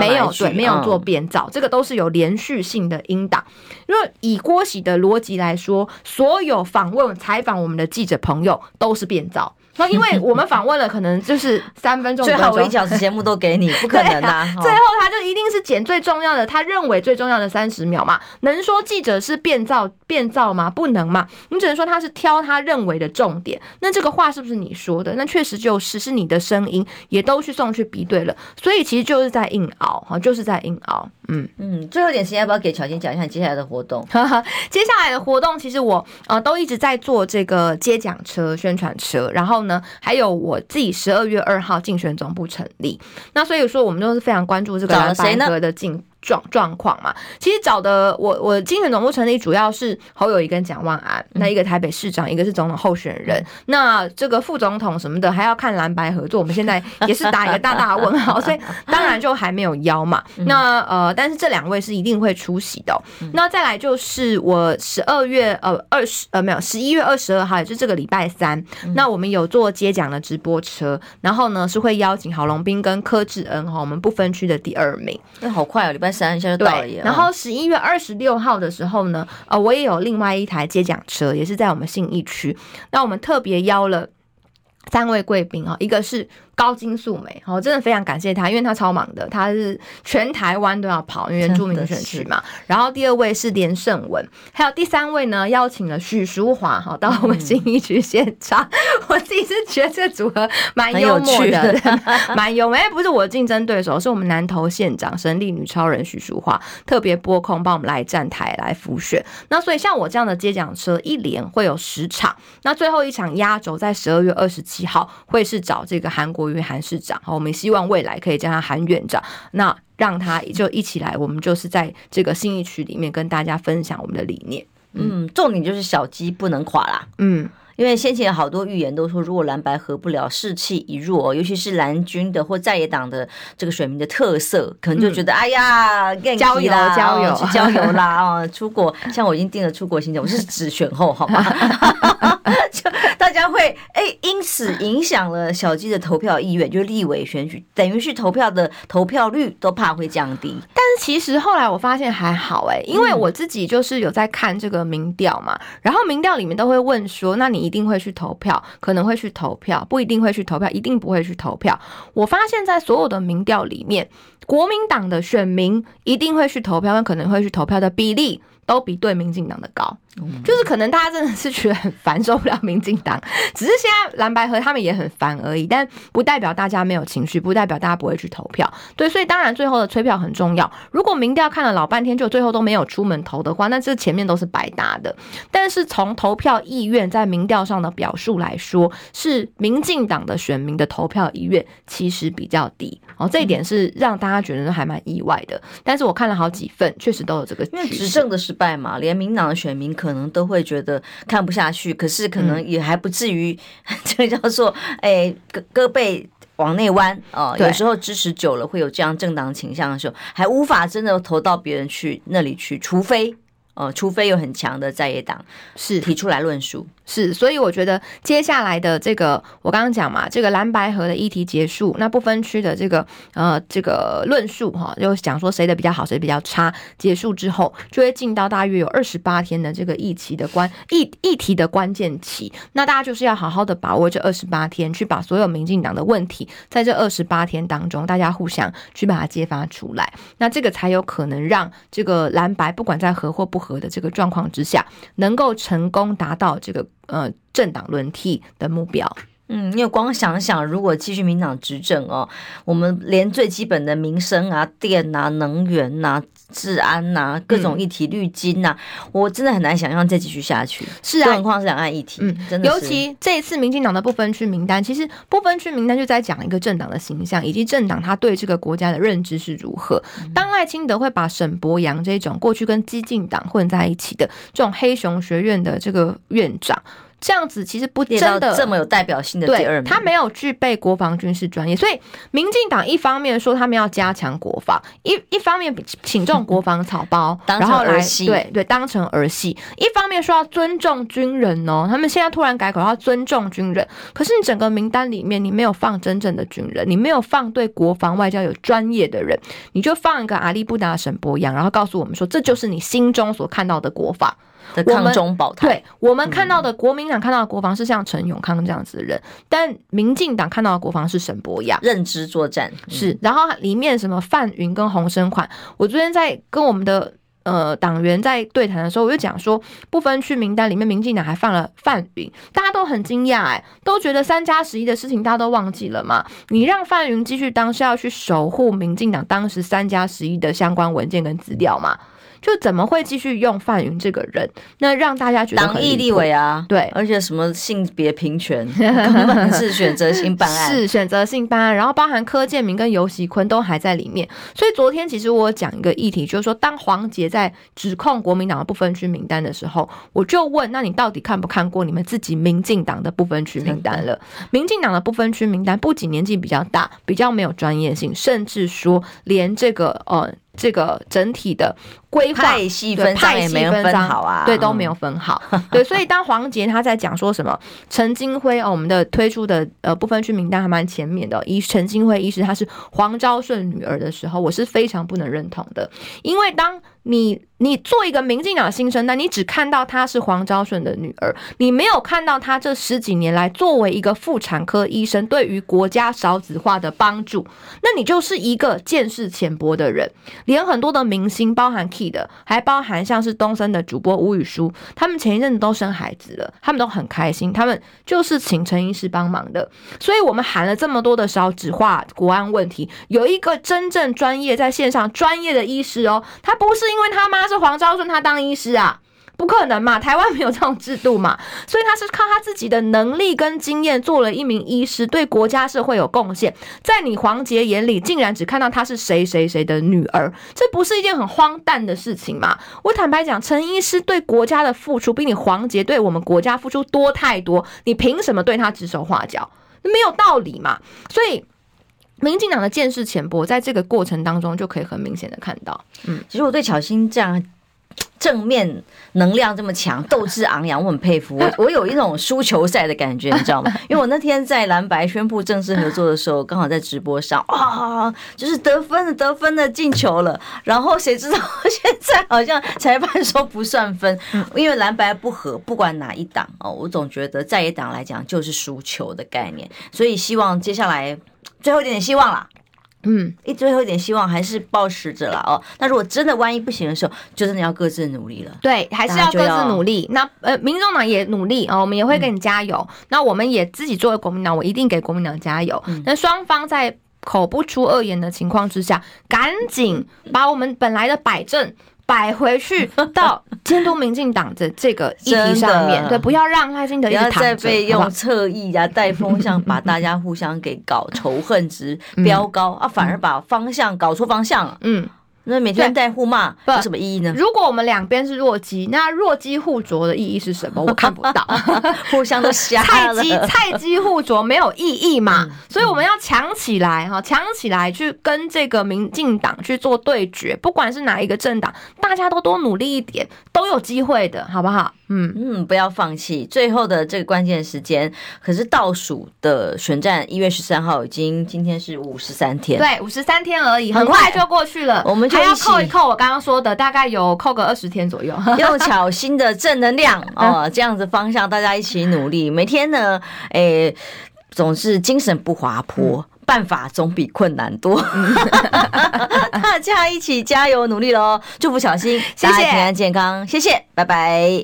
没有对，没有做变造，嗯、这个都是有连续性的音档。因为以郭喜的逻辑来说，所有访问采访我们的记者朋友都是变造。那因为我们访问了，可能就是三分钟，最好我一小时节目都给你，不可能的、啊啊。最后他就一定是剪最重要的，他认为最重要的三十秒嘛。能说记者是变造变造吗？不能嘛。你只能说他是挑他认为的重点。那这个话是不是你说的？那确实就是是你的声音，也都去送去比对了。所以其实就是在硬熬，哈，就是在硬熬。嗯嗯，最后一点时间，要不要给巧芯讲一下你接下来的活动？接下来的活动，其实我呃都一直在做这个接讲车、宣传车，然后呢，还有我自己十二月二号竞选总部成立。那所以说，我们都是非常关注这个蓝白格的进。状状况嘛，其实找的我我竞选总部成立主要是侯友谊跟蒋万安，那一个台北市长，一个是总统候选人，那这个副总统什么的还要看蓝白合作，我们现在 也是打一个大大问号，所以当然就还没有邀嘛。那呃，但是这两位是一定会出席的。那再来就是我十二月呃二十呃没有十一月二十二号，也就是这个礼拜三，那我们有做接奖的直播车，然后呢是会邀请郝龙斌跟柯志恩哈，我们不分区的第二名。那好快哦，礼拜。三下就到了耶，然后十一月二十六号的时候呢，呃，我也有另外一台接讲车，也是在我们信义区。那我们特别邀了三位贵宾啊，一个是。高金素梅，我真的非常感谢她，因为她超忙的，她是全台湾都要跑，因为原住民选区嘛。然后第二位是连胜文，还有第三位呢，邀请了许淑华哈到我们新一区现场。嗯、我自己是觉得这个组合蛮幽默的，蛮幽默。哎，不是我的竞争对手，是我们南投县长神力女超人许淑华特别拨空帮我们来站台来辅选。那所以像我这样的接奖车，一连会有十场。那最后一场压轴在十二月二十七号，会是找这个韩国。于韩市长，好，我们希望未来可以叫他韩院长，那让他就一起来，我们就是在这个信义区里面跟大家分享我们的理念。嗯，重点就是小鸡不能垮啦。嗯。因为先前有好多预言都说，如果蓝白合不了，士气一弱，尤其是蓝军的或在野党的这个选民的特色，可能就觉得、嗯、哎呀，郊游郊游去郊游啦，哦，出国，像我已经定了出国行程，我是指选后，好吗？就大家会哎，因此影响了小鸡的投票意愿，就是立委选举，等于是投票的投票率都怕会降低。但是其实后来我发现还好哎，因为我自己就是有在看这个民调嘛，然后民调里面都会问说，那你。一定会去投票，可能会去投票，不一定会去投票，一定不会去投票。我发现，在所有的民调里面，国民党的选民一定会去投票，跟可能会去投票的比例都比对民进党的高。就是可能大家真的是觉得很烦，受不了民进党，只是现在蓝白合他们也很烦而已，但不代表大家没有情绪，不代表大家不会去投票。对，所以当然最后的催票很重要。如果民调看了老半天，就最后都没有出门投的话，那这前面都是白搭的。但是从投票意愿在民调上的表述来说，是民进党的选民的投票意愿其实比较低哦，这一点是让大家觉得还蛮意外的。但是我看了好几份，确实都有这个，因为执政的失败嘛，连民党的选民。可能都会觉得看不下去，可是可能也还不至于，这个叫做哎，胳胳膊往内弯哦。有时候支持久了会有这样政党倾向的时候，还无法真的投到别人去那里去，除非。呃，除非有很强的在野党是。提出来论述，是，所以我觉得接下来的这个，我刚刚讲嘛，这个蓝白河的议题结束，那不分区的这个呃这个论述哈，就讲说谁的比较好，谁比较差，结束之后就会进到大约有二十八天的这个议题的关议议题的关键期，那大家就是要好好的把握这二十八天，去把所有民进党的问题，在这二十八天当中，大家互相去把它揭发出来，那这个才有可能让这个蓝白不管在合或不和的这个状况之下，能够成功达到这个呃政党轮替的目标。嗯，因为光想想，如果继续民党执政哦，我们连最基本的民生啊、电啊、能源呐、啊、治安呐、啊、各种议题、绿金呐、啊嗯，我真的很难想象再继续下去。是啊，更何况是两岸议题，嗯，真的。尤其这一次民进党的不分区名单，其实不分区名单就在讲一个政党的形象，以及政党他对这个国家的认知是如何。嗯、当赖清德会把沈博洋这种过去跟激进党混在一起的这种黑熊学院的这个院长。这样子其实不真的这么有代表性的第二名，他没有具备国防军事专业，所以民进党一方面说他们要加强国防，一一方面请这种国防草包，然后来对对当成儿戏，一方面说要尊重军人哦，他们现在突然改口要尊重军人，可是你整个名单里面你没有放真正的军人，你没有放对国防外交有专业的人，你就放一个阿里不达沈伯洋，然后告诉我们说这就是你心中所看到的国防。的抗中保台，对我们看到的国民党看到的国防是像陈永康这样子的人，嗯、但民进党看到的国防是沈博雅。认知作战、嗯、是，然后里面什么范云跟洪生款，我昨天在跟我们的呃党员在对谈的时候，我就讲说不分区名单里面民进党还放了范云，大家都很惊讶哎，都觉得三加十一的事情大家都忘记了嘛？你让范云继续当是要去守护民进党当时三加十一的相关文件跟资料吗？就怎么会继续用范云这个人？那让大家觉得党意立委啊，对，而且什么性别平权，根本是选择性办案，是选择性办案。然后包含柯建明跟游锡堃都还在里面。所以昨天其实我讲一个议题，就是说当黄杰在指控国民党的不分区名单的时候，我就问：那你到底看不看过你们自己民进党的不分区名单了？民进党的不分区名单不仅年纪比较大，比较没有专业性，甚至说连这个呃。这个整体的规划派系分赃也没有分好啊，对，都没有分好。对，所以当黄杰他在讲说什么陈金辉哦，我们的推出的呃不分区名单还蛮前面的，一陈金辉医师他是黄昭顺女儿的时候，我是非常不能认同的，因为当。你你做一个民进党新生，但你只看到她是黄昭顺的女儿，你没有看到她这十几年来作为一个妇产科医生对于国家少子化的帮助，那你就是一个见识浅薄的人。连很多的明星，包含 Key 的，还包含像是东森的主播吴宇舒，他们前一阵子都生孩子了，他们都很开心，他们就是请陈医师帮忙的。所以我们喊了这么多的少子化国安问题，有一个真正专业在线上专业的医师哦，他不是。因为他妈是黄昭顺，他当医师啊，不可能嘛，台湾没有这种制度嘛，所以他是靠他自己的能力跟经验做了一名医师，对国家社会有贡献。在你黄杰眼里，竟然只看到他是谁谁谁的女儿，这不是一件很荒诞的事情吗？我坦白讲，陈医师对国家的付出比你黄杰对我们国家付出多太多，你凭什么对他指手画脚？没有道理嘛，所以。民进党的见识浅薄，在这个过程当中就可以很明显的看到。嗯，其实我对巧心这样正面能量这么强、斗志昂扬，我很佩服。我 我有一种输球赛的感觉，你知道吗？因为我那天在蓝白宣布正式合作的时候，刚好在直播上，哇，就是得分了，得分的，进球了。然后谁知道现在好像裁判说不算分，因为蓝白不合，不管哪一党哦，我总觉得在野党来讲就是输球的概念。所以希望接下来。最后一点点希望了，嗯，一最后一点希望还是抱持着了哦。那如果真的万一不行的时候，就真的要各自努力了。对，还是要各自努力。那呃，民众党也努力哦，我们也会给你加油。嗯、那我们也自己作为国民党，我一定给国民党加油。嗯、那双方在口不出恶言的情况之下，赶紧把我们本来的摆正。摆回去 到监督民进党的这个议题上面，对，不要让赖清德不要再被用侧翼啊、带风向，把大家互相给搞仇恨值飙高啊，反而把方向搞错方向了，嗯。那每天在互骂有什么意义呢？如果我们两边是弱鸡，那弱鸡互啄的意义是什么？我看不到，互相都瞎了。菜鸡 菜鸡互啄没有意义嘛？嗯、所以我们要强起来哈，强起来去跟这个民进党去做对决，不管是哪一个政党，大家都多努力一点，都有机会的，好不好？嗯嗯，不要放弃。最后的这个关键时间，可是倒数的选战一月十三号已经，今天是五十三天，对，五十三天而已，很快就过去了。我们就。还要扣一扣，我刚刚说的大概有扣个二十天左右。用巧心的正能量 哦，这样子方向，大家一起努力。每天呢，诶、欸，总是精神不滑坡，办法总比困难多。大家一起加油努力喽！祝福小新，谢谢，平安健康，谢谢，拜拜。